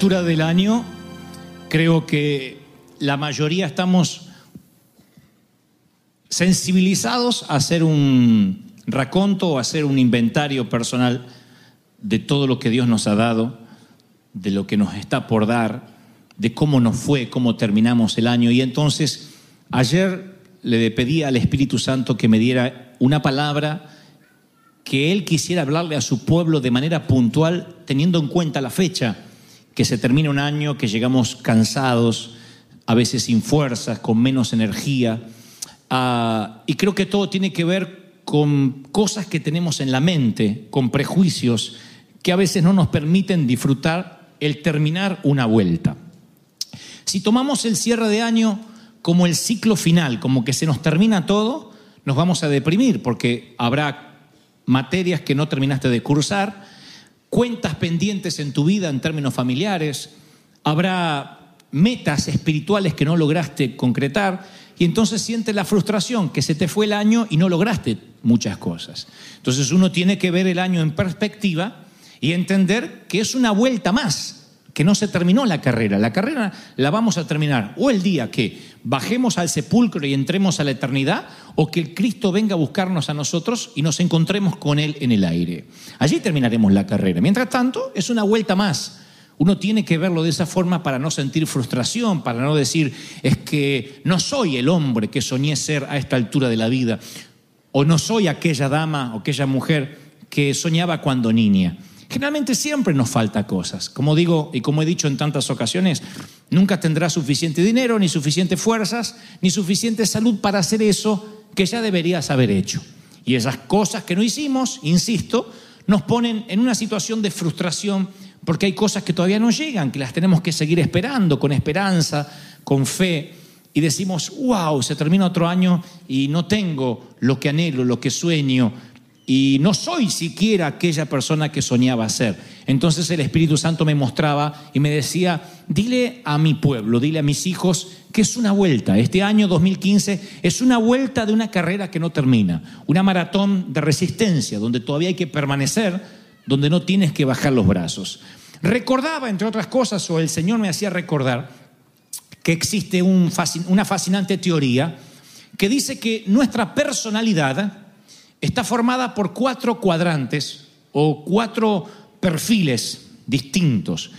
altura del año, creo que la mayoría estamos sensibilizados a hacer un raconto o hacer un inventario personal de todo lo que Dios nos ha dado, de lo que nos está por dar, de cómo nos fue, cómo terminamos el año. Y entonces, ayer le pedí al Espíritu Santo que me diera una palabra que Él quisiera hablarle a su pueblo de manera puntual, teniendo en cuenta la fecha, que se termina un año, que llegamos cansados, a veces sin fuerzas, con menos energía. Ah, y creo que todo tiene que ver con cosas que tenemos en la mente, con prejuicios que a veces no nos permiten disfrutar el terminar una vuelta. Si tomamos el cierre de año como el ciclo final, como que se nos termina todo, nos vamos a deprimir porque habrá materias que no terminaste de cursar, cuentas pendientes en tu vida en términos familiares, habrá metas espirituales que no lograste concretar y entonces sientes la frustración que se te fue el año y no lograste muchas cosas. Entonces uno tiene que ver el año en perspectiva y entender que es una vuelta más, que no se terminó la carrera. La carrera la vamos a terminar o el día que bajemos al sepulcro y entremos a la eternidad o que el Cristo venga a buscarnos a nosotros y nos encontremos con Él en el aire. Allí terminaremos la carrera. Mientras tanto, es una vuelta más. Uno tiene que verlo de esa forma para no sentir frustración, para no decir, es que no soy el hombre que soñé ser a esta altura de la vida, o no soy aquella dama o aquella mujer que soñaba cuando niña. Generalmente siempre nos falta cosas. Como digo y como he dicho en tantas ocasiones, nunca tendrás suficiente dinero, ni suficientes fuerzas, ni suficiente salud para hacer eso que ya deberías haber hecho. Y esas cosas que no hicimos, insisto, nos ponen en una situación de frustración porque hay cosas que todavía no llegan, que las tenemos que seguir esperando con esperanza, con fe. Y decimos, wow, se termina otro año y no tengo lo que anhelo, lo que sueño, y no soy siquiera aquella persona que soñaba ser. Entonces el Espíritu Santo me mostraba y me decía, dile a mi pueblo, dile a mis hijos que es una vuelta. Este año 2015 es una vuelta de una carrera que no termina, una maratón de resistencia, donde todavía hay que permanecer, donde no tienes que bajar los brazos. Recordaba, entre otras cosas, o el Señor me hacía recordar, que existe una fascinante teoría que dice que nuestra personalidad está formada por cuatro cuadrantes o cuatro perfiles distintos.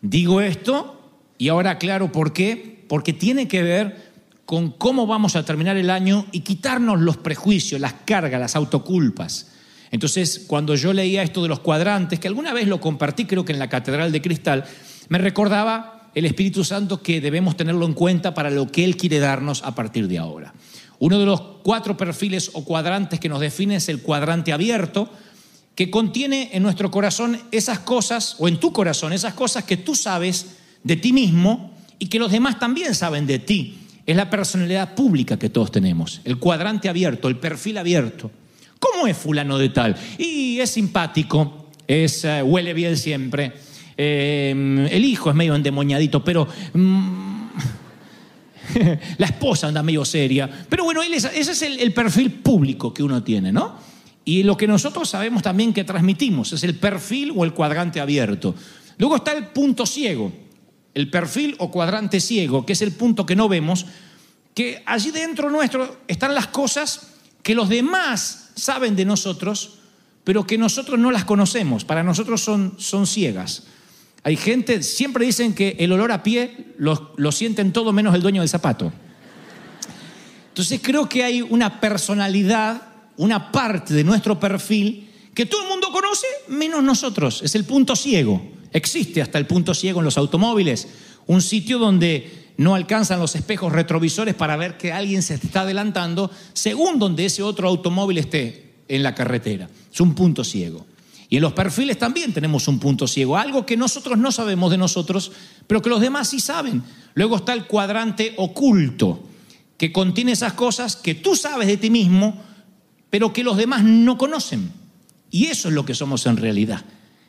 Digo esto y ahora aclaro por qué, porque tiene que ver con cómo vamos a terminar el año y quitarnos los prejuicios, las cargas, las autoculpas. Entonces, cuando yo leía esto de los cuadrantes, que alguna vez lo compartí, creo que en la Catedral de Cristal, me recordaba el Espíritu Santo que debemos tenerlo en cuenta para lo que Él quiere darnos a partir de ahora. Uno de los cuatro perfiles o cuadrantes que nos define es el cuadrante abierto, que contiene en nuestro corazón esas cosas, o en tu corazón, esas cosas que tú sabes de ti mismo y que los demás también saben de ti. Es la personalidad pública que todos tenemos, el cuadrante abierto, el perfil abierto. ¿Cómo es fulano de tal? Y es simpático, es, uh, huele bien siempre, eh, el hijo es medio endemoniadito, pero... Mm, la esposa anda medio seria. Pero bueno, ese es el, el, perfil público que uno tiene, ¿no? Y lo que nosotros sabemos también que transmitimos es el perfil o el cuadrante abierto. Luego está el punto ciego, el perfil o cuadrante ciego, que es el punto que no vemos, que allí dentro nuestro están las cosas que los demás saben de nosotros, pero que nosotros no las conocemos. Para nosotros son, son ciegas. Hay gente, siempre dicen que el olor a pie lo, lo sienten todo menos el dueño del zapato. Entonces creo que hay una personalidad, una parte de nuestro perfil que todo el mundo conoce menos nosotros. Es el punto ciego. Existe hasta el punto ciego en los automóviles, un sitio donde no alcanzan los espejos retrovisores para ver que alguien se está adelantando según donde ese otro automóvil esté en la carretera. Es un punto ciego. Y en los perfiles también tenemos un punto ciego, algo que nosotros no sabemos de nosotros, pero que los demás sí saben. Luego está el cuadrante oculto, que contiene esas cosas que tú sabes de ti mismo, pero que los demás no conocen. Y eso es lo que somos en realidad.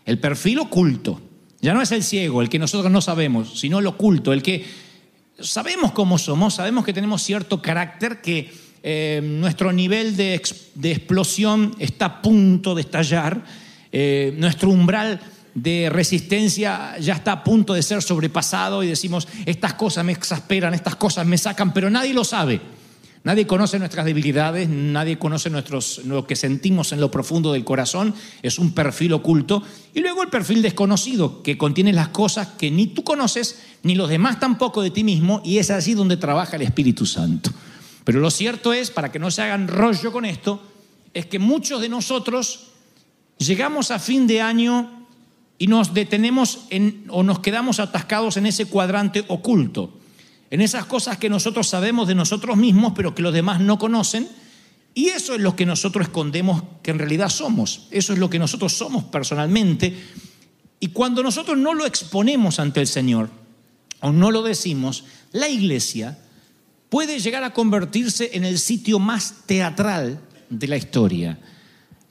El perfil oculto. Ya no es el ciego, el que nosotros no sabemos, sino el oculto, el que sabemos cómo somos, sabemos que tenemos cierto carácter, que eh, nuestro nivel de, de, explosión está a punto de estallar, eh, nuestro umbral de resistencia ya está a punto de ser sobrepasado y decimos, estas cosas me exasperan, estas cosas me sacan, pero nadie lo sabe. Nadie conoce nuestras debilidades, nadie conoce nuestros, lo que sentimos en lo profundo del corazón, es un perfil oculto. Y luego el perfil desconocido, que contiene las cosas que ni tú conoces, ni los demás tampoco de ti mismo, y es así donde trabaja el Espíritu Santo. Pero lo cierto es, para que no se hagan rollo con esto, es que muchos de nosotros llegamos a fin de año y nos detenemos en, o nos quedamos atascados en ese cuadrante oculto en esas cosas que nosotros sabemos de nosotros mismos, pero que los demás no conocen. Y eso es lo que nosotros escondemos que en realidad somos. Eso es lo que nosotros somos personalmente. Y cuando nosotros no lo exponemos ante el Señor o no lo decimos, la iglesia puede llegar a convertirse en el sitio más teatral de la historia.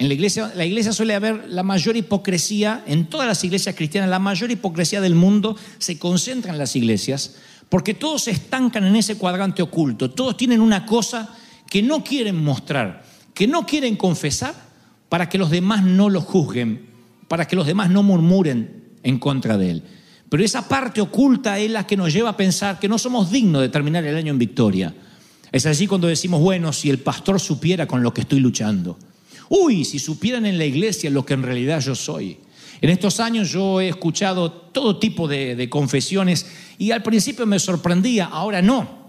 En la iglesia, la iglesia suele haber la mayor hipocresía, en todas las iglesias cristianas, la mayor hipocresía del mundo se concentra en las iglesias, porque todos se estancan en ese cuadrante oculto, todos tienen una cosa que no quieren mostrar, que no quieren confesar para que los demás no lo juzguen, para que los demás no murmuren en contra de él. Pero esa parte oculta es la que nos lleva a pensar que no somos dignos de terminar el año en victoria. Es así cuando decimos, bueno, si el pastor supiera con lo que estoy luchando. Uy, si supieran en la iglesia lo que en realidad yo soy. En estos años yo he escuchado todo tipo de, de, confesiones y al principio me sorprendía, ahora no.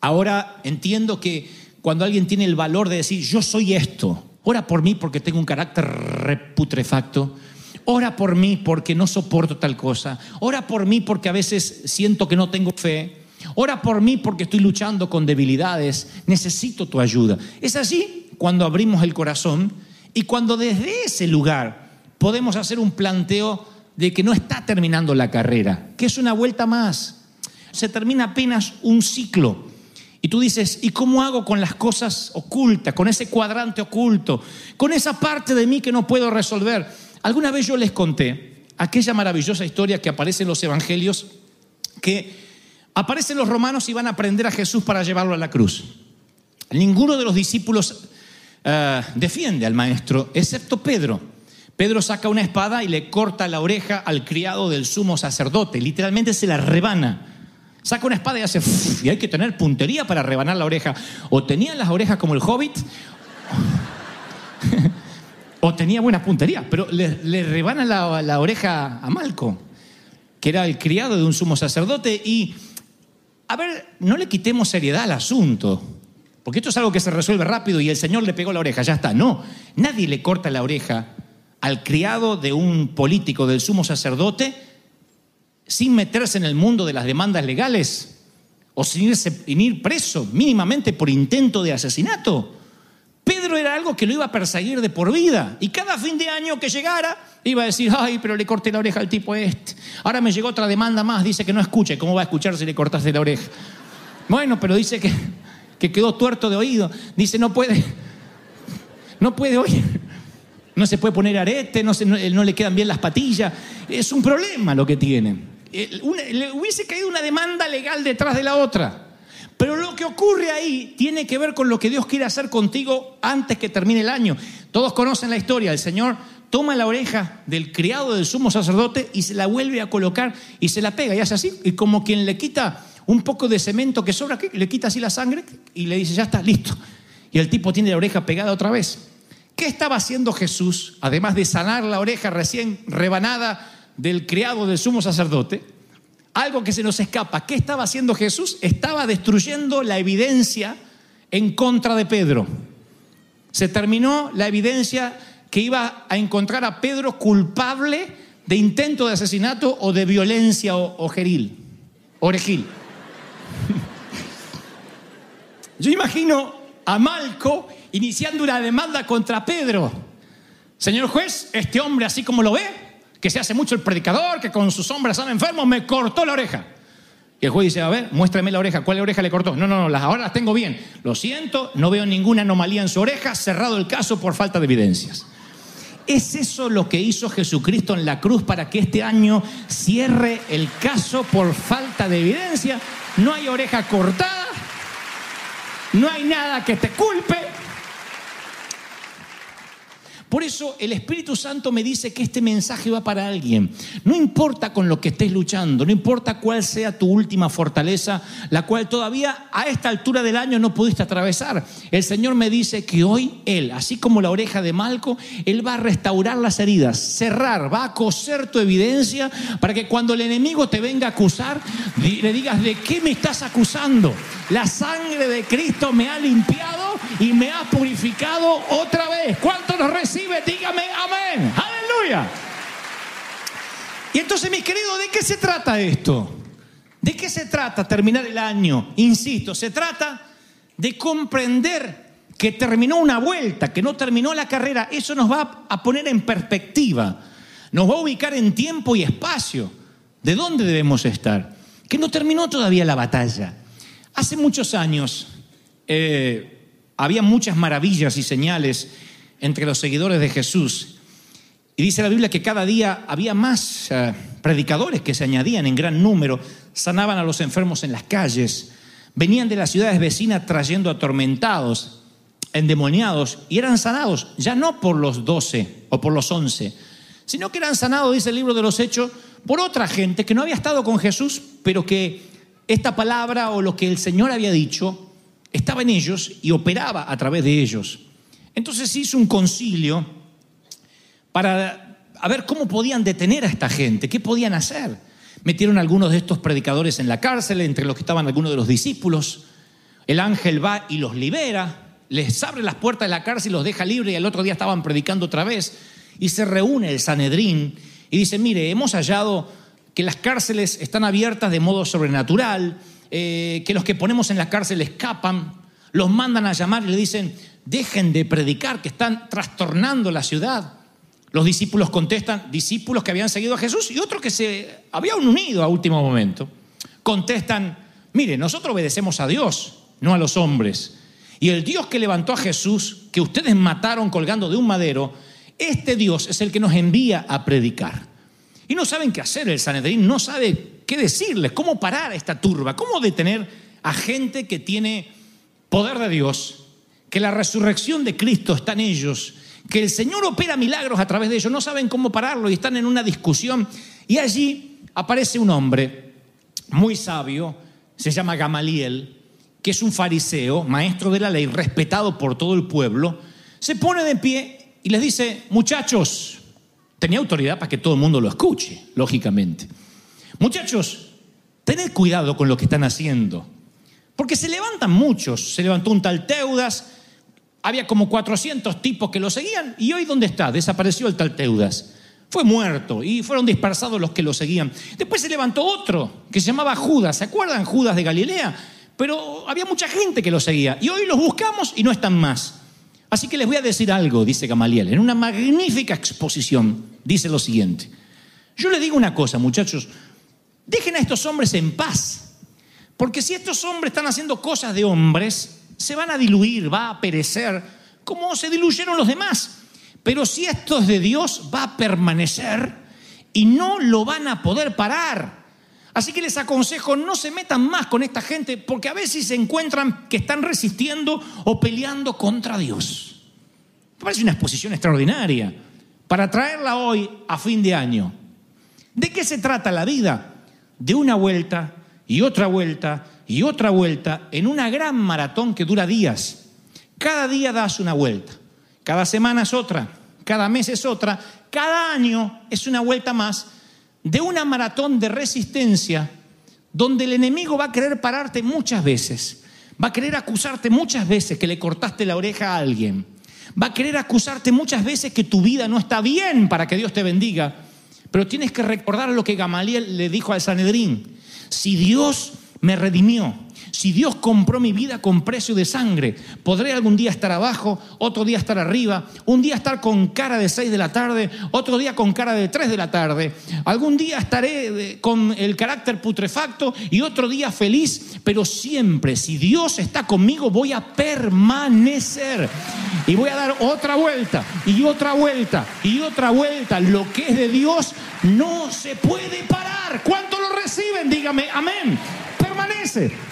Ahora entiendo que cuando alguien tiene el valor de decir, yo soy esto, ora por mí porque tengo un carácter reputrefacto, ora por mí porque no soporto tal cosa, ora por mí porque a veces siento que no tengo fe, ora por mí porque estoy luchando con debilidades, necesito tu ayuda. Es así cuando abrimos el corazón y cuando desde ese lugar podemos hacer un planteo de que no está terminando la carrera, que es una vuelta más. Se termina apenas un ciclo. Y tú dices, ¿y cómo hago con las cosas ocultas, con ese cuadrante oculto, con esa parte de mí que no puedo resolver? Alguna vez yo les conté aquella maravillosa historia que aparece en los evangelios, que aparecen los romanos y van a prender a Jesús para llevarlo a la cruz. Ninguno de los discípulos uh, defiende al maestro, excepto Pedro. Pedro saca una espada y le corta la oreja al criado del sumo sacerdote, literalmente se la rebana. Saca una espada y hace... y hay que tener puntería para rebanar la oreja. O tenían las orejas como el hobbit, o tenía buena puntería, pero le, le rebana la, la oreja a Malco, que era el criado de un sumo sacerdote. Y, a ver, no le quitemos seriedad al asunto. Porque esto es algo que se resuelve rápido y el Señor le pegó la oreja, ya está. No, nadie le corta la oreja al criado de un político, del sumo sacerdote, sin meterse en el mundo de las demandas legales o sin, ir preso mínimamente por intento de asesinato. Pedro era algo que lo iba a perseguir de por vida y cada fin de año que llegara iba a decir, ay, pero le corté la oreja al tipo este. Ahora me llegó otra demanda más, dice que no escuche, ¿cómo va a escuchar si le cortaste la oreja? Bueno, pero dice que, que quedó tuerto de oído, dice no puede, no puede oír. No se puede poner arete, no, se, no, no, le quedan bien las patillas. Es un problema lo que tiene. Una, le hubiese caído una demanda legal detrás de la otra. Pero lo que ocurre ahí tiene que ver con lo que Dios quiere hacer contigo antes que termine el año. Todos conocen la historia. El Señor toma la oreja del criado del sumo sacerdote y se la vuelve a colocar y se la pega y hace así. Y como quien le quita un poco de cemento que sobra, le quita así la sangre y le dice, ya está, listo. Y el tipo tiene la oreja pegada otra vez. ¿Qué estaba haciendo Jesús, además de sanar la oreja recién rebanada del criado del sumo sacerdote? Algo que se nos escapa. ¿Qué estaba haciendo Jesús? Estaba destruyendo la evidencia en contra de Pedro. Se terminó la evidencia que iba a encontrar a Pedro culpable de intento de asesinato o de violencia o, geril, orejil. Yo imagino a Malco iniciando una demanda contra Pedro. Señor juez, este hombre así como lo ve, que se hace mucho el predicador, que con sus hombres están enfermos, me cortó la oreja. Y el juez dice, a ver, muéstrame la oreja, ¿cuál oreja le cortó? No, no, no, ahora las tengo bien. Lo siento, no veo ninguna anomalía en su oreja, cerrado el caso por falta de evidencias. ¿Es eso lo que hizo Jesucristo en la cruz para que este año cierre el caso por falta de evidencia? No hay oreja cortada, no hay nada que te culpe, por eso el Espíritu Santo me dice que este mensaje va para alguien. No importa con lo que estés luchando, no importa cuál sea tu última fortaleza, la cual todavía a esta altura del año no pudiste atravesar. El Señor me dice que hoy Él, así como la oreja de Malco, Él va a restaurar las heridas, cerrar, va a coser tu evidencia para que cuando el enemigo te venga a acusar, le digas, ¿de qué me estás acusando? La sangre de Cristo me ha limpiado y me ha purificado otra vez. ¿Cuánto nos recibe? Dígame amén. Aleluya. Y entonces, mis queridos, ¿de qué se trata esto? ¿De qué se trata terminar el año? Insisto, se trata de comprender que terminó una vuelta, que no terminó la carrera. Eso nos va a poner en perspectiva, nos va a ubicar en tiempo y espacio. ¿De dónde debemos estar? Que no terminó todavía la batalla. Hace muchos años eh, había muchas maravillas y señales entre los seguidores de Jesús. Y dice la Biblia que cada día había más eh, predicadores que se añadían en gran número, sanaban a los enfermos en las calles, venían de las ciudades vecinas trayendo atormentados, endemoniados, y eran sanados, ya no por los doce o por los once, sino que eran sanados, dice el libro de los Hechos, por otra gente que no había estado con Jesús, pero que esta palabra o lo que el Señor había dicho estaba en ellos y operaba a través de ellos. Entonces hizo un concilio para ver cómo podían detener a esta gente, qué podían hacer. Metieron algunos de estos predicadores en la cárcel, entre los que estaban algunos de los discípulos. El ángel va y los libera, les abre las puertas de la cárcel y los deja libres y al otro día estaban predicando otra vez. Y se reúne el Sanedrín y dice, mire, hemos hallado que las cárceles están abiertas de modo sobrenatural, eh, que los que ponemos en la cárcel escapan, los mandan a llamar y le dicen, dejen de predicar, que están trastornando la ciudad. Los discípulos contestan, discípulos que habían seguido a Jesús y otros que se habían unido a último momento, contestan, mire, nosotros obedecemos a Dios, no a los hombres. Y el Dios que levantó a Jesús, que ustedes mataron colgando de un madero, este Dios es el que nos envía a predicar. Y no saben qué hacer, el Sanedrín no sabe qué decirles, cómo parar a esta turba, cómo detener a gente que tiene poder de Dios, que la resurrección de Cristo está en ellos, que el Señor opera milagros a través de ellos, no saben cómo pararlo y están en una discusión. Y allí aparece un hombre muy sabio, se llama Gamaliel, que es un fariseo, maestro de la ley, respetado por todo el pueblo, se pone de pie y les dice, muchachos, Tenía autoridad para que todo el mundo lo escuche, lógicamente. Muchachos, tened cuidado con lo que están haciendo. Porque se levantan muchos. Se levantó un tal Teudas, había como 400 tipos que lo seguían. ¿Y hoy dónde está? Desapareció el tal Teudas. Fue muerto y fueron dispersados los que lo seguían. Después se levantó otro que se llamaba Judas. ¿Se acuerdan Judas de Galilea? Pero había mucha gente que lo seguía. Y hoy los buscamos y no están más. Así que les voy a decir algo, dice Gamaliel, en una magnífica exposición, dice lo siguiente. Yo le digo una cosa, muchachos, dejen a estos hombres en paz, porque si estos hombres están haciendo cosas de hombres, se van a diluir, va a perecer, como se diluyeron los demás. Pero si esto es de Dios, va a permanecer y no lo van a poder parar. Así que les aconsejo, no se metan más con esta gente, porque a veces se encuentran que están resistiendo o peleando contra Dios. Me parece una exposición extraordinaria para traerla hoy a fin de año. ¿De qué se trata la vida? De una vuelta y otra vuelta y otra vuelta en una gran maratón que dura días. Cada día das una vuelta, cada semana es otra, cada mes es otra, cada año es una vuelta más de una maratón de resistencia donde el enemigo va a querer pararte muchas veces, va a querer acusarte muchas veces que le cortaste la oreja a alguien, va a querer acusarte muchas veces que tu vida no está bien para que Dios te bendiga, pero tienes que recordar lo que Gamaliel le dijo al Sanedrín, si Dios me redimió, si Dios compró mi vida con precio de sangre, podré algún día estar abajo, otro día estar arriba, un día estar con cara de 6 de la tarde, otro día con cara de 3 de la tarde, algún día estaré eh, con el carácter putrefacto y otro día feliz, pero siempre si Dios está conmigo voy a permanecer y voy a dar otra vuelta y otra vuelta y otra vuelta. Lo que es de Dios no se puede parar. ¿Cuánto lo reciben? Dígame, amén. Permanece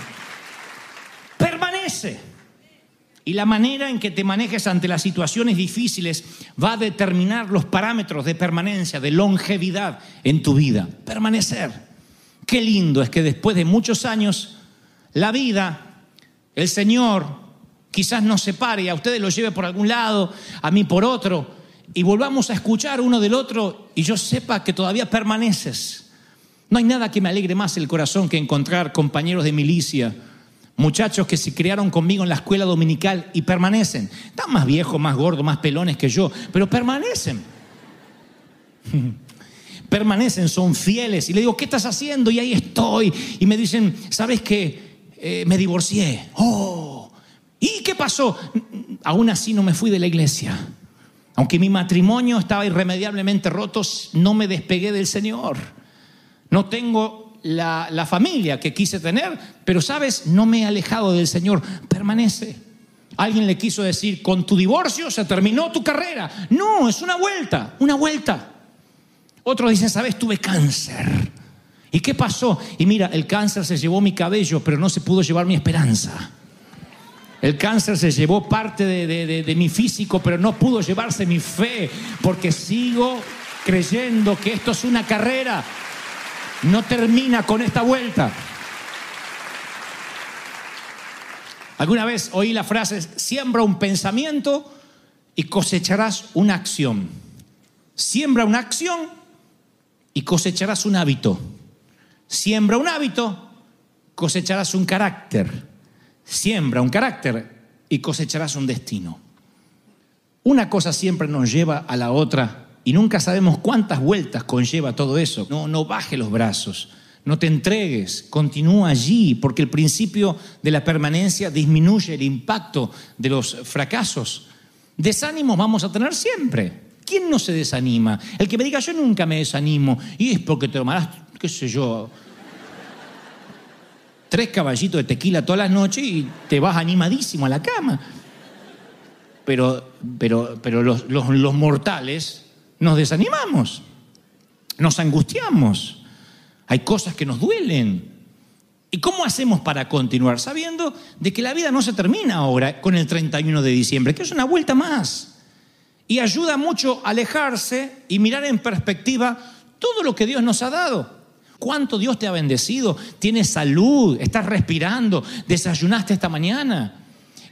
Y la manera en que te manejes ante las situaciones difíciles va a determinar los parámetros de permanencia, de longevidad en tu vida. Permanecer. Qué lindo es que después de muchos años, la vida, el Señor, quizás nos separe a ustedes los lleve por algún lado, a mí por otro, y volvamos a escuchar uno del otro y yo sepa que todavía permaneces. No hay nada que me alegre más el corazón que encontrar compañeros de milicia Muchachos que se criaron conmigo en la escuela dominical y permanecen. Están más viejos, más gordos, más pelones que yo, pero permanecen. permanecen, son fieles. Y le digo, ¿qué estás haciendo? Y ahí estoy. Y me dicen, ¿sabes qué? Eh, me divorcié. Oh. ¿Y qué pasó? Aún así no me fui de la iglesia. Aunque mi matrimonio estaba irremediablemente roto, no me despegué del Señor. No tengo la, familia que quise tener, pero sabes, no me he alejado del Señor, permanece. Alguien le quiso decir, con tu divorcio se terminó tu carrera. No, es una vuelta, una vuelta. Otro dice, sabes, tuve cáncer. ¿Y qué pasó? Y mira, el cáncer se llevó mi cabello, pero no se pudo llevar mi esperanza. El cáncer se llevó parte de mi físico, pero no pudo llevarse mi fe, porque sigo creyendo que esto es una carrera no termina con esta vuelta. Alguna vez oí la frase, siembra un pensamiento y cosecharás una acción. Siembra una acción y cosecharás un hábito. Siembra un hábito, cosecharás un carácter. Siembra un carácter y cosecharás un destino. Una cosa siempre nos lleva a la otra y nunca sabemos cuántas vueltas conlleva todo eso. No, no baje los brazos, no te entregues, continúa allí, porque el principio de la permanencia disminuye el impacto de los fracasos. Desánimos vamos a tener siempre. ¿Quién no se desanima? El que me diga yo nunca me desanimo, y es porque te tomarás, qué sé yo, tres caballitos de tequila todas las noches y te vas animadísimo a la cama. Pero, pero, pero los, los mortales nos desanimamos, nos angustiamos, hay cosas que nos duelen. ¿Y cómo hacemos para continuar? Sabiendo de que la vida no se termina ahora con el 31 de diciembre, que es una vuelta más. Y ayuda mucho a alejarse y mirar en perspectiva todo lo que Dios nos ha dado. ¿Cuánto Dios te ha bendecido? Tienes salud, estás respirando, desayunaste esta mañana.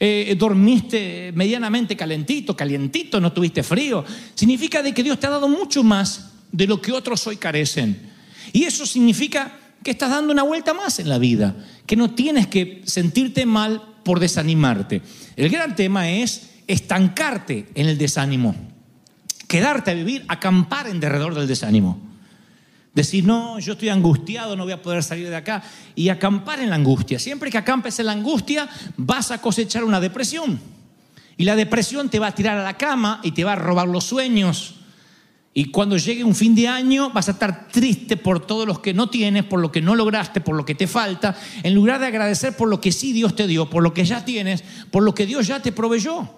Eh, dormiste medianamente calentito, calientito, no tuviste frío. Significa de que Dios te ha dado mucho más de lo que otros hoy carecen. Y eso significa que estás dando una vuelta más en la vida, que no tienes que sentirte mal por desanimarte. El gran tema es estancarte en el desánimo, quedarte a vivir, acampar en derredor del desánimo. Decir, no, yo estoy angustiado, no voy a poder salir de acá. Y acampar en la angustia. Siempre que acampes en la angustia, vas a cosechar una depresión. Y la depresión te va a tirar a la cama y te va a robar los sueños. Y cuando llegue un fin de año vas a estar triste por todos los que no tienes, por lo que no lograste, por lo que te falta, en lugar de agradecer por lo que sí Dios te dio, por lo que ya tienes, por lo que Dios ya te proveyó.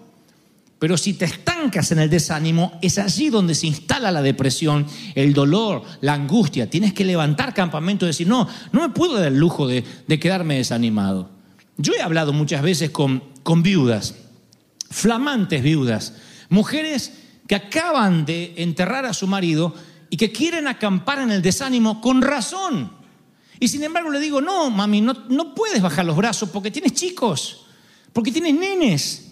Pero si te estancas en el desánimo, es allí donde se instala la depresión, el dolor, la angustia. Tienes que levantar campamento y decir, no, no me puedo dar el lujo de, quedarme desanimado. Yo he hablado muchas veces con, viudas, flamantes viudas, mujeres que acaban de enterrar a su marido y que quieren acampar en el desánimo con razón. Y sin embargo le digo, no, mami, no, no puedes bajar los brazos porque tienes chicos, porque tienes nenes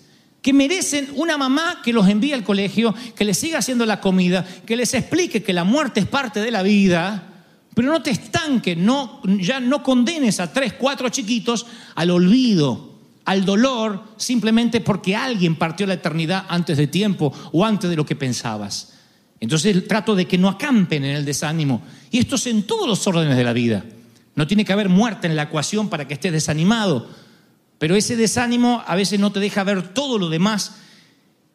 que merecen una mamá que los envíe al colegio, que les siga haciendo la comida, que les explique que la muerte es parte de la vida, pero no te estanques, no, ya no condenes a tres, cuatro chiquitos al olvido, al dolor, simplemente porque alguien partió la eternidad antes de tiempo o antes de lo que pensabas. Entonces trato de que no acampen en el desánimo. Y esto es en todos los órdenes de la vida. No tiene que haber muerte en la ecuación para que estés desanimado. Pero ese desánimo a veces no te deja ver todo lo demás.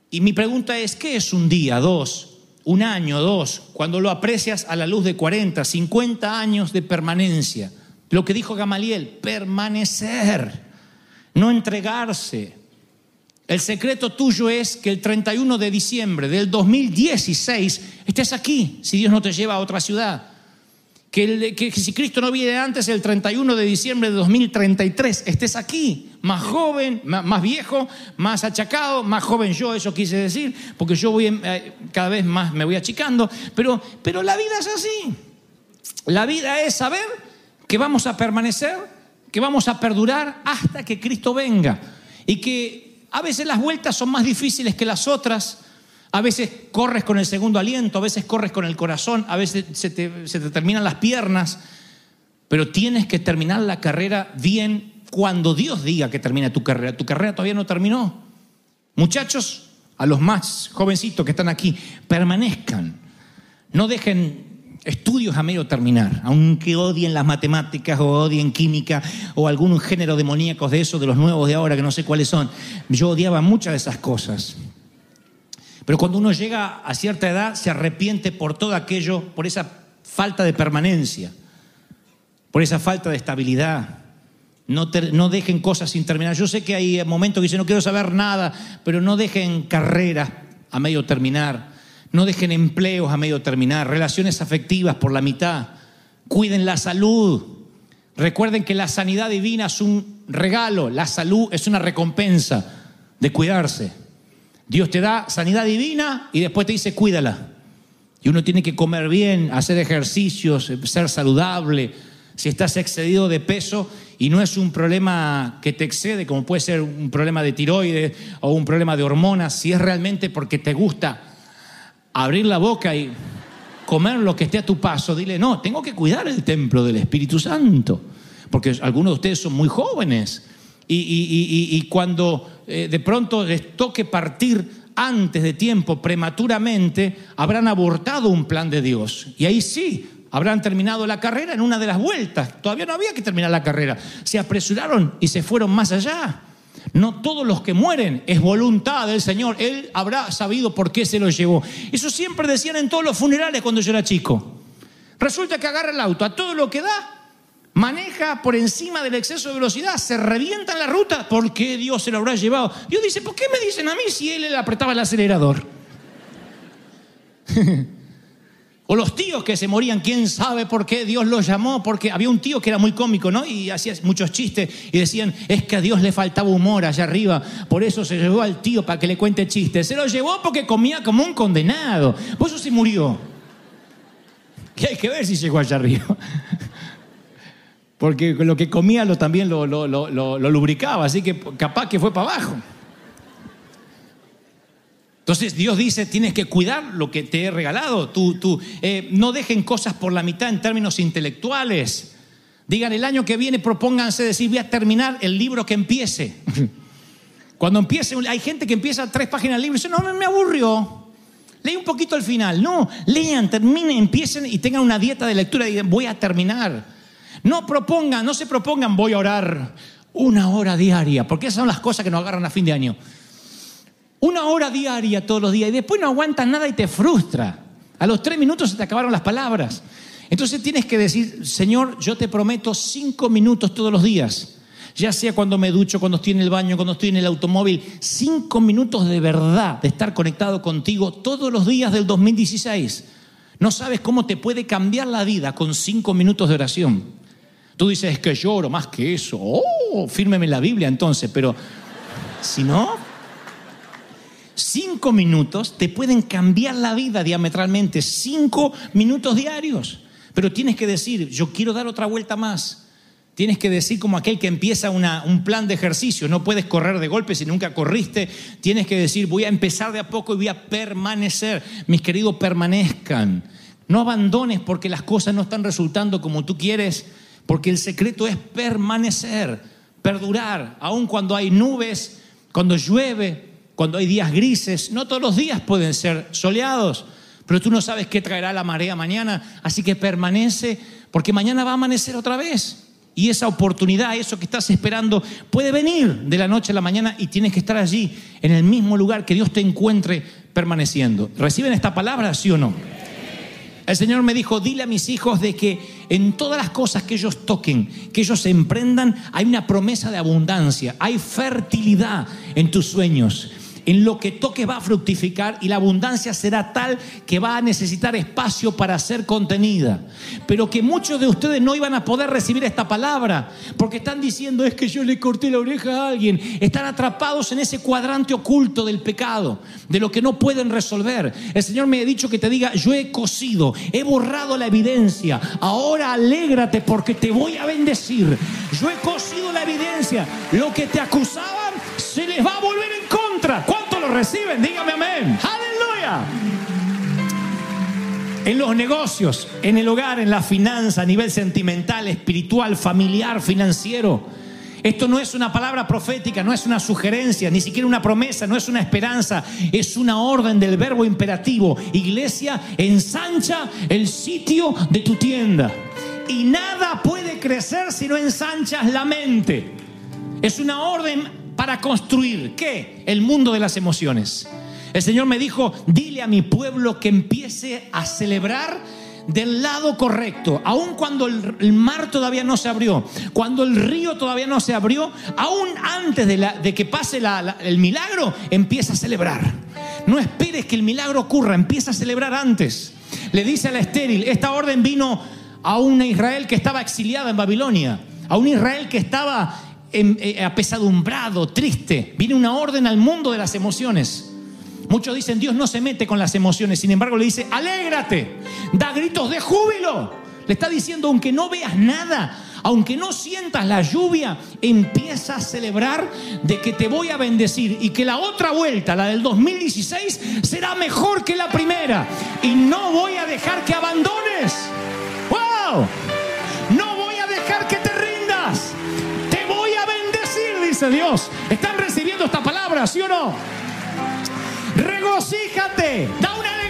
Y mi pregunta es, ¿qué es un día, dos, un año, dos, cuando lo aprecias a la luz de 40, 50 años de permanencia? Lo que dijo Gamaliel, permanecer, no entregarse. El secreto tuyo es que el 31 de diciembre del 2016 estés aquí, si Dios no te lleva a otra ciudad que, si Cristo no viene antes, el 31 de diciembre de 2033, estés aquí, más joven, más, más viejo, más achacado, más joven yo, eso quise decir, porque yo voy eh, cada vez más me voy achicando, pero, pero la vida es así. La vida es saber que vamos a permanecer, que vamos a perdurar hasta que Cristo venga. Y que a veces las vueltas son más difíciles que las otras a veces corres con el segundo aliento, a veces corres con el corazón, a veces se te, terminan las piernas, pero tienes que terminar la carrera bien cuando Dios diga que termina tu carrera. Tu carrera todavía no terminó. Muchachos, a los más jovencitos que están aquí, permanezcan. No dejen estudios a medio terminar, aunque odien las matemáticas o odien química o algún género demoníaco de esos, de los nuevos de ahora, que no sé cuáles son. Yo odiaba muchas de esas cosas. Pero cuando uno llega a cierta edad, se arrepiente por todo aquello, por esa falta de permanencia, por esa falta de estabilidad. No, no, dejen cosas sin terminar. Yo sé que hay momentos que dicen no quiero saber nada, pero no dejen carreras a medio terminar, no dejen empleos a medio terminar, relaciones afectivas por la mitad. Cuiden la salud. Recuerden que la sanidad divina es un regalo, la salud es una recompensa de cuidarse. Dios te da sanidad divina y después te dice cuídala. Y uno tiene que comer bien, hacer ejercicios, ser saludable. Si estás excedido de peso y no es un problema que te excede, como puede ser un problema de tiroides o un problema de hormonas, si es realmente porque te gusta abrir la boca y comer lo que esté a tu paso, dile, no, tengo que cuidar el templo del Espíritu Santo, porque algunos de ustedes son muy jóvenes y, cuando eh, de pronto les toque partir antes de tiempo, prematuramente, habrán abortado un plan de Dios. Y ahí sí, habrán terminado la carrera en una de las vueltas. Todavía no había que terminar la carrera. Se apresuraron y se fueron más allá. No todos los que mueren es voluntad del Señor. Él habrá sabido por qué se los llevó. Eso siempre decían en todos los funerales cuando yo era chico. Resulta que agarra el auto a todo lo que da maneja por encima del exceso de velocidad, se revienta en la ruta, ¿por qué Dios se lo habrá llevado? Dios dice, ¿por qué me dicen a mí si él le apretaba el acelerador? o los tíos que se morían, quién sabe por qué Dios los llamó, porque había un tío que era muy cómico, ¿no? Y hacía muchos chistes y decían, es que a Dios le faltaba humor allá arriba, por eso se llevó al tío para que le cuente chistes. Se lo llevó porque comía como un condenado, por eso se murió. Que hay que ver si llegó allá arriba porque lo que comía lo, también lo, lubricaba, así que capaz que fue para abajo. Entonces Dios dice, tienes que cuidar lo que te he regalado. Tú, tú, eh, no dejen cosas por la mitad en términos intelectuales. Digan, el año que viene propónganse decir, voy a terminar el libro que empiece. Cuando empiece, hay gente que empieza tres páginas del libro y dice, no, me aburrió. Leí un poquito al final. No, lean, terminen, empiecen y tengan una dieta de lectura y digan, voy a terminar. No propongan, no se propongan, voy a orar una hora diaria, porque esas son las cosas que nos agarran a fin de año. Una hora diaria todos los días y después no aguantas nada y te frustra. A los tres minutos se te acabaron las palabras. Entonces tienes que decir, Señor, yo te prometo cinco minutos todos los días. Ya sea cuando me ducho, cuando estoy en el baño, cuando estoy en el automóvil. Cinco minutos de verdad de estar conectado contigo todos los días del 2016. No sabes cómo te puede cambiar la vida con cinco minutos de oración. Tú dices, es que lloro más que eso. Oh, fírmeme la Biblia entonces, pero si no, cinco minutos te pueden cambiar la vida diametralmente, cinco minutos diarios. Pero tienes que decir, yo quiero dar otra vuelta más. Tienes que decir como aquel que empieza un plan de ejercicio. No puedes correr de golpe si nunca corriste. Tienes que decir, voy a empezar de a poco y voy a permanecer. Mis queridos, permanezcan. No abandones porque las cosas no están resultando como tú quieres. Porque el secreto es permanecer, perdurar. Aun cuando hay nubes, cuando llueve, cuando hay días grises. No todos los días pueden ser soleados. Pero tú no sabes qué traerá la marea mañana. Así que permanece porque mañana va a amanecer otra vez. Y esa oportunidad, eso que estás esperando, puede venir de la noche a la mañana y tienes que estar allí, en el mismo lugar que Dios te encuentre permaneciendo. ¿Reciben esta palabra, sí o no? El Señor me dijo, dile a mis hijos de que en todas las cosas que ellos toquen, que ellos emprendan, hay una promesa de abundancia, hay fertilidad en tus sueños. En lo que toques va a fructificar y la abundancia será tal que va a necesitar espacio para ser contenida. Pero que muchos de ustedes no iban a poder recibir esta palabra porque están diciendo es que yo le corté la oreja a alguien. Están atrapados en ese cuadrante oculto del pecado, de lo que no pueden resolver. El Señor me ha dicho que te diga, yo he cosido, he borrado la evidencia. Ahora alégrate porque te voy a bendecir. Yo he cosido la evidencia. Lo que te acusaban se les va a volver en contra. ¿Cuánto lo reciben? Dígame amén. Aleluya. En los negocios, en el hogar, en la finanza, a nivel sentimental, espiritual, familiar, financiero. Esto no es una palabra profética, no es una sugerencia, ni siquiera una promesa, no es una esperanza, es una orden del verbo imperativo. Iglesia, ensancha el sitio de tu tienda. Y nada puede crecer si no ensanchas la mente. Es una orden para construir, ¿qué? El mundo de las emociones. El Señor me dijo, dile a mi pueblo que empiece a celebrar del lado correcto, aun cuando el, mar todavía no se abrió, cuando el río todavía no se abrió, aún antes de, que pase el milagro, empieza a celebrar. No esperes que el milagro ocurra, empieza a celebrar antes. Le dice a la estéril, esta orden vino a una Israel que estaba exiliada en Babilonia, a un Israel que estaba apesadumbrado, triste. Viene una orden al mundo de las emociones. Muchos dicen, Dios no se mete con las emociones, sin embargo le dice, alégrate, da gritos de júbilo. Le está diciendo, aunque no veas nada, aunque no sientas la lluvia, empieza a celebrar de que te voy a bendecir y que la otra vuelta, la del 2016, será mejor que la primera. Y no voy a dejar que abandones. ¡Wow! Dice Dios. ¿Están recibiendo esta palabra, sí o no? Regocíjate, da una